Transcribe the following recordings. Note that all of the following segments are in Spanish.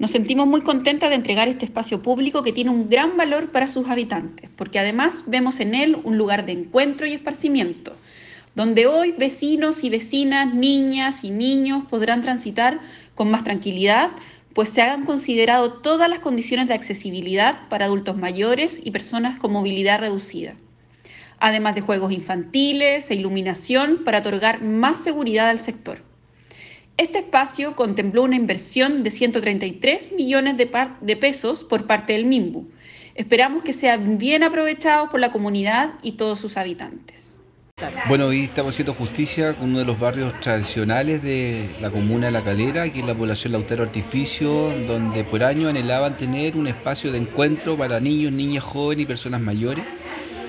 Nos sentimos muy contentas de entregar este espacio público que tiene un gran valor para sus habitantes, porque además vemos en él un lugar de encuentro y esparcimiento, donde hoy vecinos y vecinas, niñas y niños podrán transitar con más tranquilidad, pues se han considerado todas las condiciones de accesibilidad para adultos mayores y personas con movilidad reducida, además de juegos infantiles e iluminación para otorgar más seguridad al sector. Este espacio contempló una inversión de 133 millones de, pesos por parte del MIMBU. Esperamos que sean bien aprovechados por la comunidad y todos sus habitantes. Bueno, hoy estamos haciendo justicia con uno de los barrios tradicionales de la comuna de La Calera, que es la población Lautaro Artificio, donde por año anhelaban tener un espacio de encuentro para niños, niñas jóvenes y personas mayores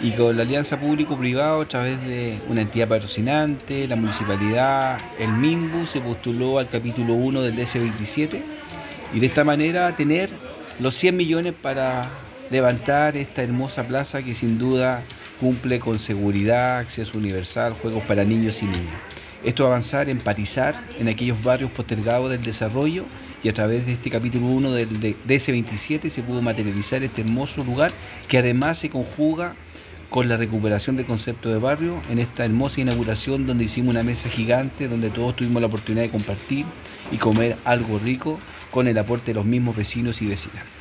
y con la alianza público-privado a través de una entidad patrocinante, la municipalidad, el MIMBU se postuló al capítulo 1 del DS27 y de esta manera tener los 100 millones para levantar esta hermosa plaza que sin duda cumple con seguridad, acceso universal, juegos para niños y niñas. Esto avanzar, empatizar en aquellos barrios postergados del desarrollo y a través de este capítulo 1 del DS27 se pudo materializar este hermoso lugar que además se conjuga con la recuperación del concepto de barrio en esta hermosa inauguración donde hicimos una mesa gigante donde todos tuvimos la oportunidad de compartir y comer algo rico con el aporte de los mismos vecinos y vecinas.